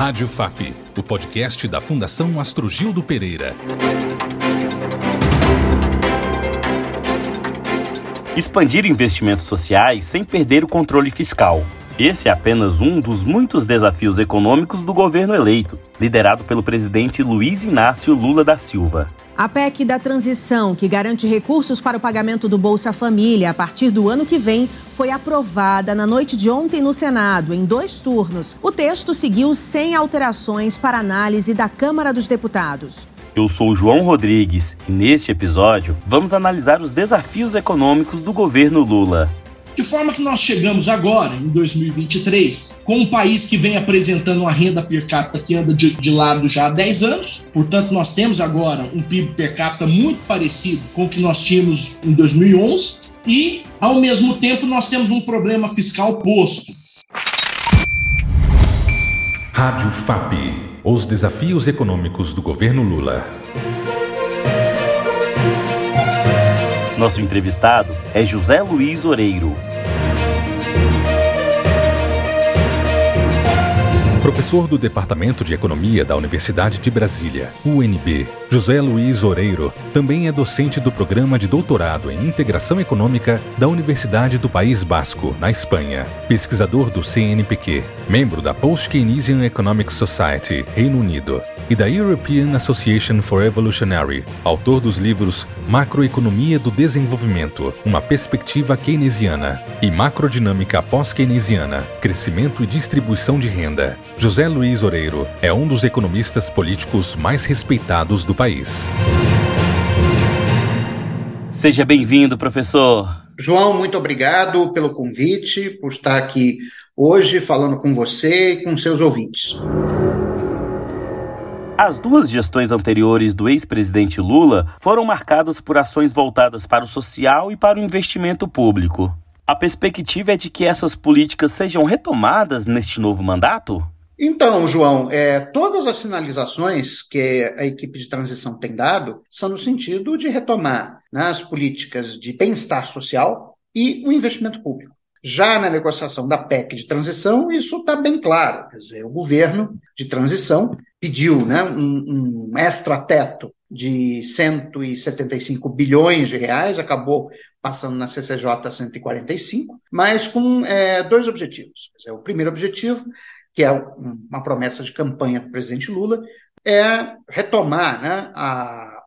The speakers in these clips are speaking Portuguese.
Rádio FAP, o podcast da Fundação Astrogildo Pereira. Expandir investimentos sociais sem perder o controle fiscal. Esse é apenas um dos muitos desafios econômicos do governo eleito, liderado pelo presidente Luiz Inácio Lula da Silva. A PEC da transição, que garante recursos para o pagamento do Bolsa Família a partir do ano que vem, foi aprovada na noite de ontem no Senado, em dois turnos. O texto seguiu sem alterações para análise da Câmara dos Deputados. Eu sou João Rodrigues e neste episódio vamos analisar os desafios econômicos do governo Lula. De forma que nós chegamos agora, em 2023, com um país que vem apresentando uma renda per capita que anda de, de, lado já há 10 anos. Portanto, nós temos agora um PIB per capita muito parecido com o que nós tínhamos em 2011. E, ao mesmo tempo, nós temos um problema fiscal posto. Rádio FAP. Os desafios econômicos do governo Lula. Nosso entrevistado é José Luiz Oreiro. Professor do Departamento de Economia da Universidade de Brasília, UNB, José Luiz Oreiro também é docente do Programa de Doutorado em Integração Econômica da Universidade do País Basco, na Espanha, pesquisador do CNPq, membro da Post-Keynesian Economic Society, Reino Unido, e da European Association for Evolutionary, autor dos livros Macroeconomia do Desenvolvimento, uma perspectiva keynesiana, e Macrodinâmica pós-keynesiana, crescimento e distribuição de renda. José Luiz Oreiro é um dos economistas políticos mais respeitados do país. Seja bem-vindo, professor. João, muito obrigado pelo convite, por estar aqui hoje falando com você e com seus ouvintes. As duas gestões anteriores do ex-presidente Lula foram marcadas por ações voltadas para o social e para o investimento público. A perspectiva é de que essas políticas sejam retomadas neste novo mandato? Então, João, é, todas as sinalizações que a equipe de transição tem dado são no sentido de retomar né, as políticas de bem-estar social e o investimento público. Já na negociação da PEC de transição, isso está bem claro. Quer dizer, o governo de transição pediu né, um, um extra-teto de 175 bilhões de reais, acabou passando na CCJ 145, mas com é, dois objetivos. Dizer, o primeiro objetivo, que é uma promessa de campanha do presidente Lula, é retomar né, a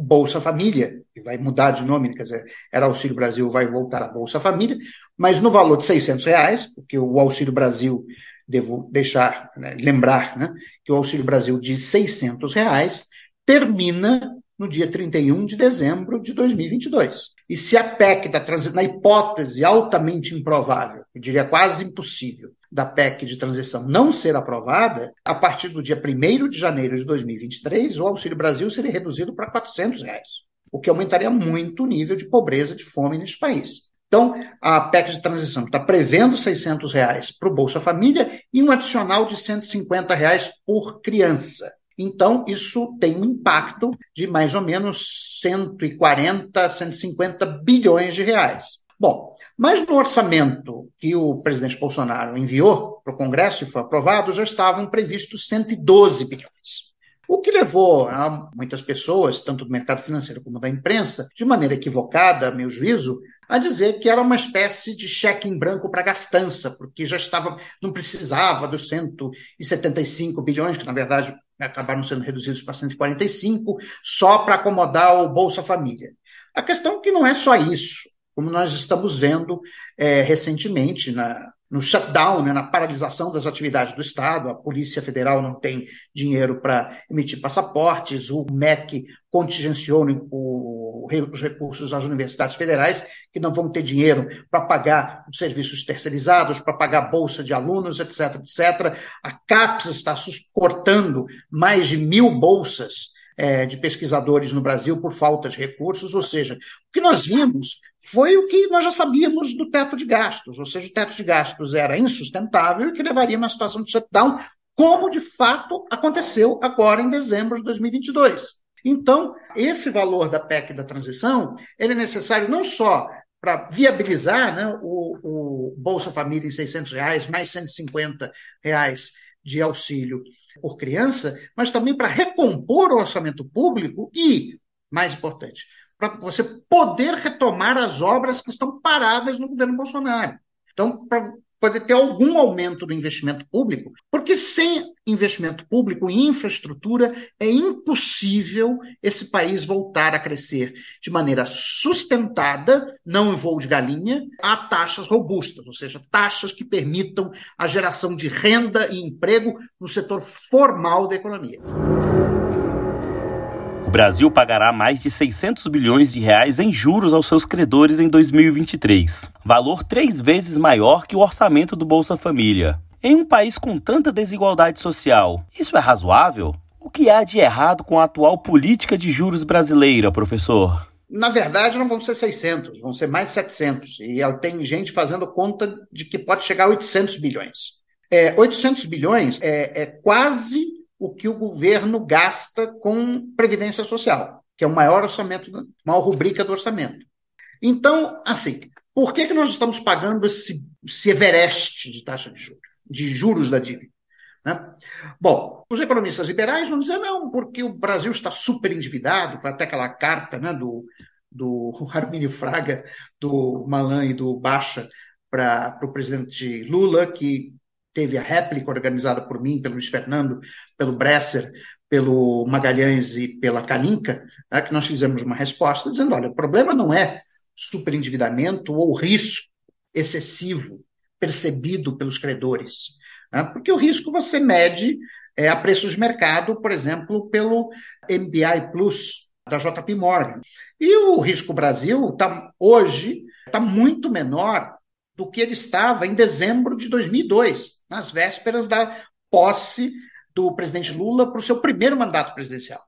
Bolsa Família, que vai mudar de nome, quer dizer, era Auxílio Brasil, vai voltar a Bolsa Família, mas no valor de 600 reais, porque o Auxílio Brasil devo deixar, né, lembrar né, que o Auxílio Brasil de 600 reais termina no dia 31 de dezembro de 2022. E se a PEC da transição, na hipótese altamente improvável, eu diria quase impossível, da PEC de transição não ser aprovada, a partir do dia 1 de janeiro de 2023, o Auxílio Brasil seria reduzido para 400 reais, o que aumentaria muito o nível de pobreza, de fome neste país. Então, a PEC de transição está prevendo 600 reais para o Bolsa Família e um adicional de 150 reais por criança. Então, isso tem um impacto de mais ou menos 140, 150 bilhões de reais. Bom, mas no orçamento que o presidente Bolsonaro enviou para o Congresso e foi aprovado, já estavam previstos 112 bilhões. O que levou a muitas pessoas, tanto do mercado financeiro como da imprensa, de maneira equivocada, a meu juízo, a dizer que era uma espécie de cheque em branco para gastança, porque já estava, não precisava dos 175 bilhões, que na verdade acabaram sendo reduzidos para 145, só para acomodar o Bolsa Família. A questão é que não é só isso, como nós estamos vendo é, recentemente na, no shutdown, né, na paralisação das atividades do Estado. A Polícia Federal não tem dinheiro para emitir passaportes, o MEC contingenciou o, os recursos das universidades federais, que não vão ter dinheiro para pagar os serviços terceirizados, para pagar bolsa de alunos, etc, etc. A CAPES está cortando mais de mil bolsas é, de pesquisadores no Brasil por falta de recursos, ou seja, o que nós vimos foi o que nós já sabíamos do teto de gastos, ou seja, o teto de gastos era insustentável e que levaria a uma situação de shutdown, como de fato aconteceu agora em dezembro de 2022. Então, esse valor da PEC da transição, ele é necessário não só para viabilizar né, o, o, Bolsa Família em 600 reais, mais 150 reais de auxílio por criança, mas também para recompor o orçamento público e, mais importante, para você poder retomar as obras que estão paradas no governo Bolsonaro. Então, para poder ter algum aumento do investimento público, porque sem investimento público em infraestrutura é impossível esse país voltar a crescer de maneira sustentada, não em voo de galinha, a taxas robustas, ou seja, taxas que permitam a geração de renda e emprego no setor formal da economia. O Brasil pagará mais de 600 bilhões de reais em juros aos seus credores em 2023, valor três vezes maior que o orçamento do Bolsa Família. Em um país com tanta desigualdade social, isso é razoável? O que há de errado com a atual política de juros brasileira, professor? Na verdade, não vão ser 600, vão ser mais de 700. E tem gente fazendo conta de que pode chegar a 800 bilhões. É, 800 bilhões é, é quase o que o governo gasta com previdência social, que é o maior orçamento, maior rubrica do orçamento. Então, assim, por que, que nós estamos pagando esse, esse Everest de taxa de juros, de juros da dívida? Né? Bom, os economistas liberais vão dizer não, porque o Brasil está super endividado, foi até aquela carta né, do, do Armínio Fraga, do Malan e do Baixa para o presidente Lula, que teve a réplica organizada por mim, pelo Luiz Fernando, pelo Bresser, pelo Magalhães e pela Caninca, né, que nós fizemos uma resposta dizendo: olha, o problema não é superendividamento ou risco excessivo percebido pelos credores, né, porque o risco você mede é, a preços de mercado, por exemplo, pelo MBI Plus da JP Morgan. E o risco Brasil tá, hoje está muito menor do que ele estava em dezembro de 2002, nas vésperas da posse do presidente Lula para o seu primeiro mandato presidencial.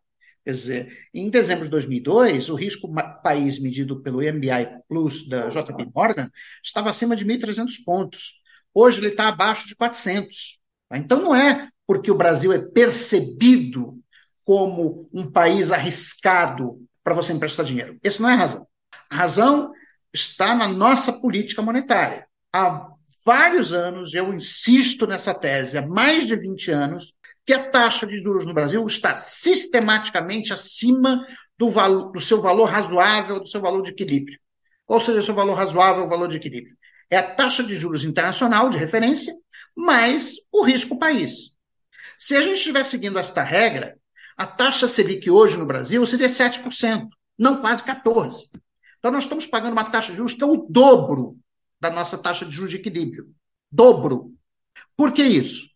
Quer dizer, em dezembro de 2002, o risco país medido pelo MBI Plus da JP Morgan estava acima de 1.300 pontos. Hoje ele está abaixo de 400. Então não é porque o Brasil é percebido como um país arriscado para você emprestar dinheiro. Essa não é a razão. A razão está na nossa política monetária. Há vários anos, eu insisto nessa tese, há mais de 20 anos, que a taxa de juros no Brasil está sistematicamente acima do, valor, do seu valor razoável, do seu valor de equilíbrio. Qual seria o seu valor razoável, o valor de equilíbrio? É a taxa de juros internacional de referência mais o risco país. Se a gente estiver seguindo esta regra, a taxa Selic hoje no Brasil seria 7%, não quase 14%. Então, nós estamos pagando uma taxa de juros que é o dobro da nossa taxa de juros de equilíbrio. Dobro. Por que isso?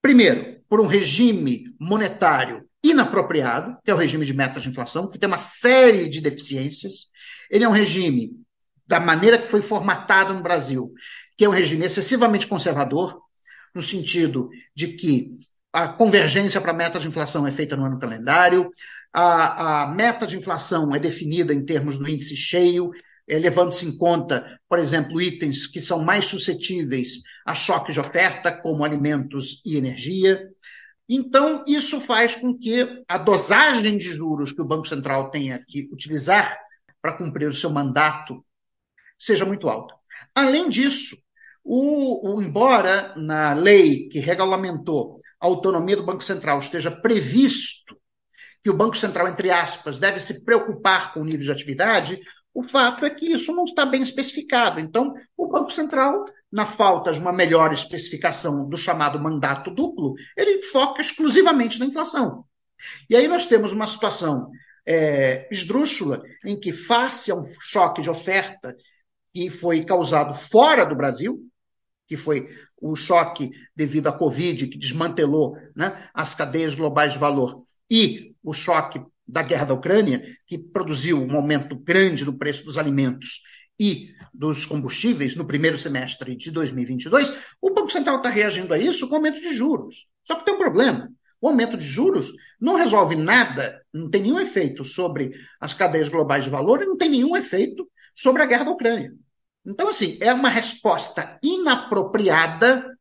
Primeiro, por um regime monetário inapropriado, que é o regime de metas de inflação, que tem uma série de deficiências. Ele é um regime, da maneira que foi formatado no Brasil, que é um regime excessivamente conservador, no sentido de que a convergência para metas de inflação é feita no ano calendário, a, a meta de inflação é definida em termos do índice cheio, é, levando-se em conta, por exemplo, itens que são mais suscetíveis a choques de oferta, como alimentos e energia. Então, isso faz com que a dosagem de juros que o Banco Central tenha que utilizar para cumprir o seu mandato seja muito alta. Além disso, o, o, embora na lei que regulamentou a autonomia do Banco Central esteja previsto que o Banco Central, entre aspas, deve se preocupar com o nível de atividade, o fato é que isso não está bem especificado. Então, o Banco Central, na falta de uma melhor especificação do chamado mandato duplo, ele foca exclusivamente na inflação. E aí nós temos uma situação é, esdrúxula em que, face a um choque de oferta que foi causado fora do Brasil, que foi o choque devido à Covid, que desmantelou né, as cadeias globais de valor, e o choque da guerra da Ucrânia, que produziu um aumento grande no preço dos alimentos e dos combustíveis no primeiro semestre de 2022, o Banco Central está reagindo a isso com aumento de juros. Só que tem um problema. O aumento de juros não resolve nada, não tem nenhum efeito sobre as cadeias globais de valor e não tem nenhum efeito sobre a guerra da Ucrânia. Então, assim, é uma resposta inapropriada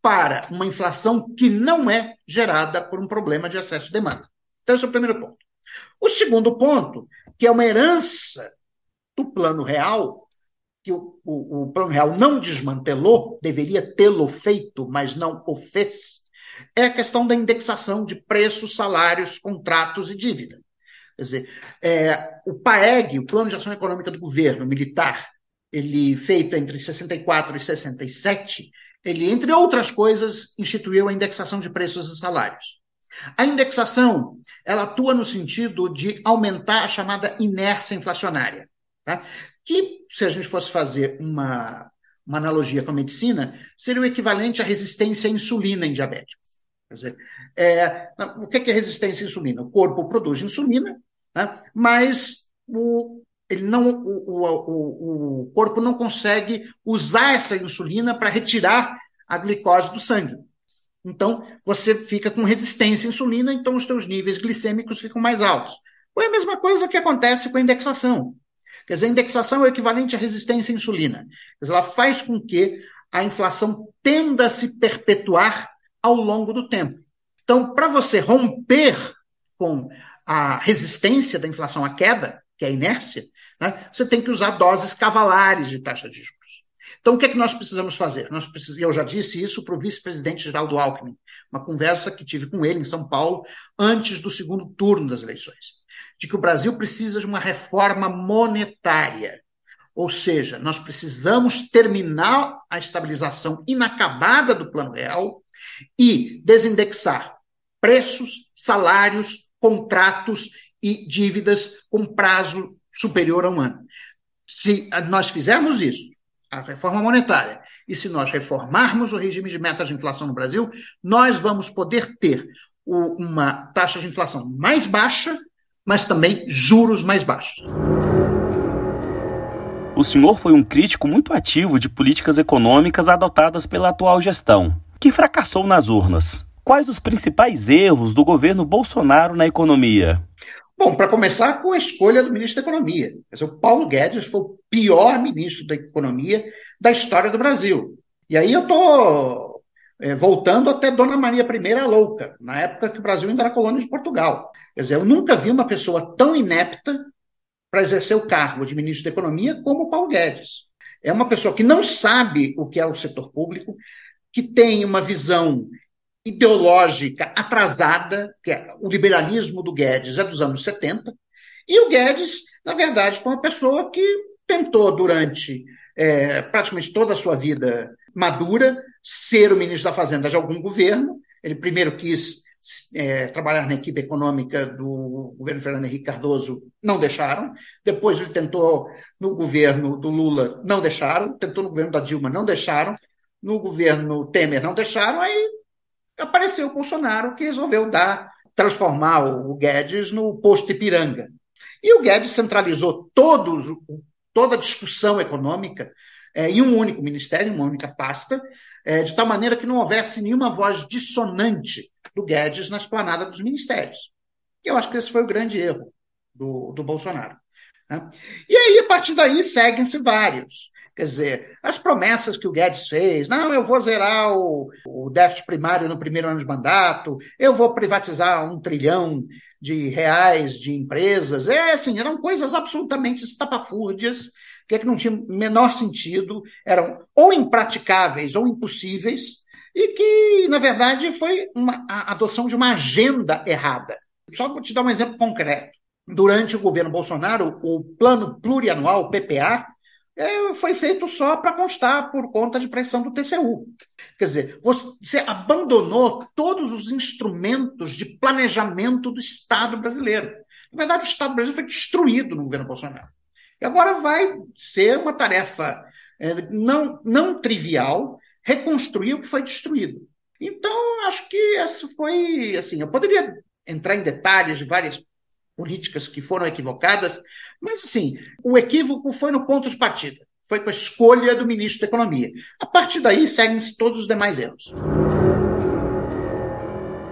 para uma inflação que não é gerada por um problema de excesso de demanda. Então, esse é o primeiro ponto. O segundo ponto, que é uma herança do plano real, que o, o, o plano real não desmantelou, deveria tê-lo feito, mas não o fez, é a questão da indexação de preços, salários, contratos e dívida. Quer dizer, é, o PAEG, o Plano de Ação Econômica do Governo Militar, ele feito entre 64 e 67, ele, entre outras coisas, instituiu a indexação de preços e salários. A indexação, ela atua no sentido de aumentar a chamada inércia inflacionária, tá? que, se a gente fosse fazer uma, uma analogia com a medicina, seria o equivalente à resistência à insulina em diabéticos. Quer dizer, é, o que é resistência à insulina? O corpo produz insulina, né? mas o, ele não, o, o, o corpo não consegue usar essa insulina para retirar a glicose do sangue. Então, você fica com resistência à insulina, então os seus níveis glicêmicos ficam mais altos. Ou é a mesma coisa que acontece com a indexação. Quer dizer, a indexação é o equivalente à resistência à insulina. Dizer, ela faz com que a inflação tenda a se perpetuar ao longo do tempo. Então, para você romper com a resistência da inflação à queda, que é a inércia, né, você tem que usar doses cavalares de taxa de juros. Então, o que é que nós precisamos fazer? Nós eu já disse isso para o vice-presidente Geraldo Alckmin, uma conversa que tive com ele em São Paulo antes do segundo turno das eleições, de que o Brasil precisa de uma reforma monetária. Ou seja, nós precisamos terminar a estabilização inacabada do Plano Real e desindexar preços, salários, contratos e dívidas com prazo superior a um ano. Se nós fizermos isso, a reforma monetária, e se nós reformarmos o regime de metas de inflação no Brasil, nós vamos poder ter uma taxa de inflação mais baixa, mas também juros mais baixos. O senhor foi um crítico muito ativo de políticas econômicas adotadas pela atual gestão, que fracassou nas urnas. Quais os principais erros do governo Bolsonaro na economia? Bom, para começar com a escolha do ministro da Economia. o Paulo Guedes foi o pior ministro da Economia da história do Brasil. E aí eu estou é, voltando até Dona Maria I a Louca, na época que o Brasil ainda era colônia de Portugal. Quer dizer, eu nunca vi uma pessoa tão inepta para exercer o cargo de ministro da Economia como o Paulo Guedes. É uma pessoa que não sabe o que é o setor público, que tem uma visão ideológica atrasada, que é o liberalismo do Guedes é dos anos 70, e o Guedes, na verdade, foi uma pessoa que tentou, durante é, praticamente toda a sua vida madura, ser o ministro da Fazenda de algum governo. Ele primeiro quis é, trabalhar na equipe econômica do governo Fernando Henrique Cardoso, não deixaram. Depois ele tentou no governo do Lula, não deixaram. Tentou no governo da Dilma, não deixaram. No governo Temer, não deixaram. Aí apareceu o Bolsonaro que resolveu dar, transformar o Guedes no posto Ipiranga. E o Guedes centralizou todos, toda a discussão econômica é, em um único ministério, uma única pasta, é, de tal maneira que não houvesse nenhuma voz dissonante do Guedes na esplanada dos ministérios. Eu acho que esse foi o grande erro do, do Bolsonaro. Né? E aí, a partir daí, seguem-se vários. Quer dizer, as promessas que o Guedes fez, não, eu vou zerar o, o déficit primário no primeiro ano de mandato, eu vou privatizar um trilhão de reais de empresas, é assim, eram coisas absolutamente estapafúrdias, que, é não tinham menor sentido, eram ou impraticáveis ou impossíveis, e que, na verdade, foi uma, a adoção de uma agenda errada. Só vou te dar um exemplo concreto. Durante o governo Bolsonaro, o plano plurianual, o PPA, é, foi feito só para constar por conta de pressão do TCU. Quer dizer, você abandonou todos os instrumentos de planejamento do Estado brasileiro. Na verdade, o Estado brasileiro foi destruído no governo Bolsonaro. E agora vai ser uma tarefa é, não, não trivial reconstruir o que foi destruído. Então, acho que essa foi, assim, eu poderia entrar em detalhes de várias políticas que foram equivocadas, mas assim, o equívoco foi no ponto de partida, foi com a escolha do ministro da Economia. A partir daí seguem-se todos os demais erros.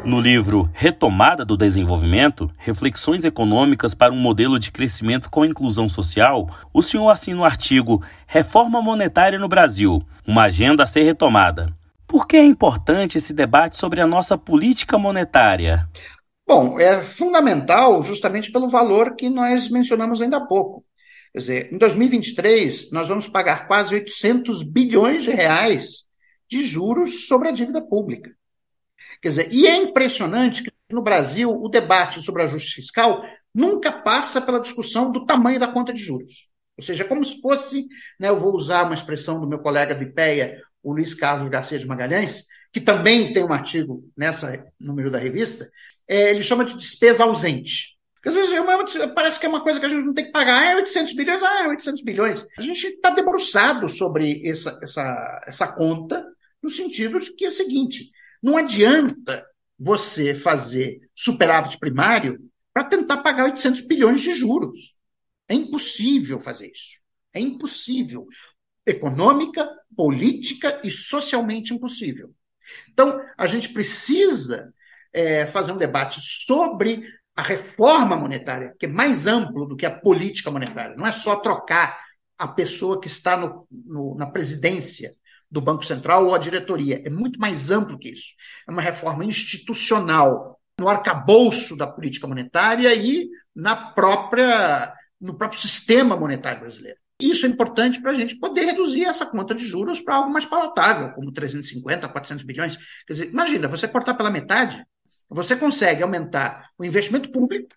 No livro Retomada do Desenvolvimento, Reflexões Econômicas para um Modelo de Crescimento com Inclusão Social, o senhor assina o artigo Reforma Monetária no Brasil, uma agenda a ser retomada. Por que é importante esse debate sobre a nossa política monetária? Bom, é fundamental justamente pelo valor que nós mencionamos ainda há pouco. Quer dizer, em 2023, nós vamos pagar quase 800 bilhões de reais de juros sobre a dívida pública. Quer dizer, e é impressionante que no Brasil o debate sobre ajuste fiscal nunca passa pela discussão do tamanho da conta de juros. Ou seja, como se fosse, né, eu vou usar uma expressão do meu colega de IPEA, o Luiz Carlos Garcia de Magalhães, que também tem um artigo nessa número da revista, é, ele chama de despesa ausente. Às vezes parece que é uma coisa que a gente não tem que pagar. Ah, é 800 bilhões, ah, é 800 bilhões. A gente está debruçado sobre essa, essa, essa conta, no sentido de que é o seguinte: não adianta você fazer superávit primário para tentar pagar 800 bilhões de juros. É impossível fazer isso. É impossível. Econômica, política e socialmente impossível. Então, a gente precisa é, fazer um debate sobre a reforma monetária, que é mais amplo do que a política monetária. Não é só trocar a pessoa que está no, no, na presidência do Banco Central ou a diretoria. É muito mais amplo que isso. É uma reforma institucional no arcabouço da política monetária e na própria, no próprio sistema monetário brasileiro. Isso é importante para a gente poder reduzir essa conta de juros para algo mais palatável, como 350, 400 bilhões. Quer dizer, imagina, você cortar pela metade, você consegue aumentar o investimento público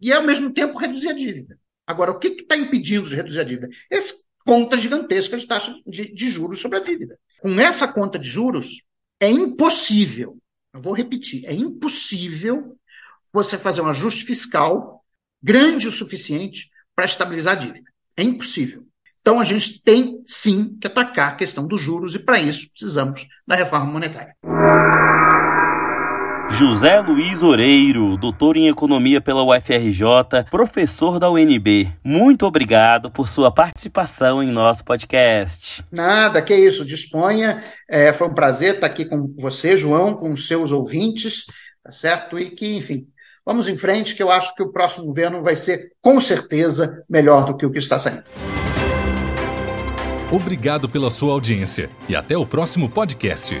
e, ao mesmo tempo, reduzir a dívida. Agora, o que está impedindo de reduzir a dívida? Essa conta gigantesca de taxa de, de juros sobre a dívida. Com essa conta de juros, é impossível, eu vou repetir, é impossível você fazer um ajuste fiscal grande o suficiente para estabilizar a dívida. É impossível. Então, a gente tem sim que atacar a questão dos juros e, para isso, precisamos da reforma monetária. José Luiz Oreiro, doutor em economia pela UFRJ, professor da UNB. Muito obrigado por sua participação em nosso podcast. Nada, que isso, disponha. É, foi um prazer estar aqui com você, João, com os seus ouvintes, tá certo? E que, enfim, vamos em frente, que eu acho que o próximo governo vai ser, com certeza, melhor do que o que está saindo. Obrigado pela sua audiência e até o próximo podcast.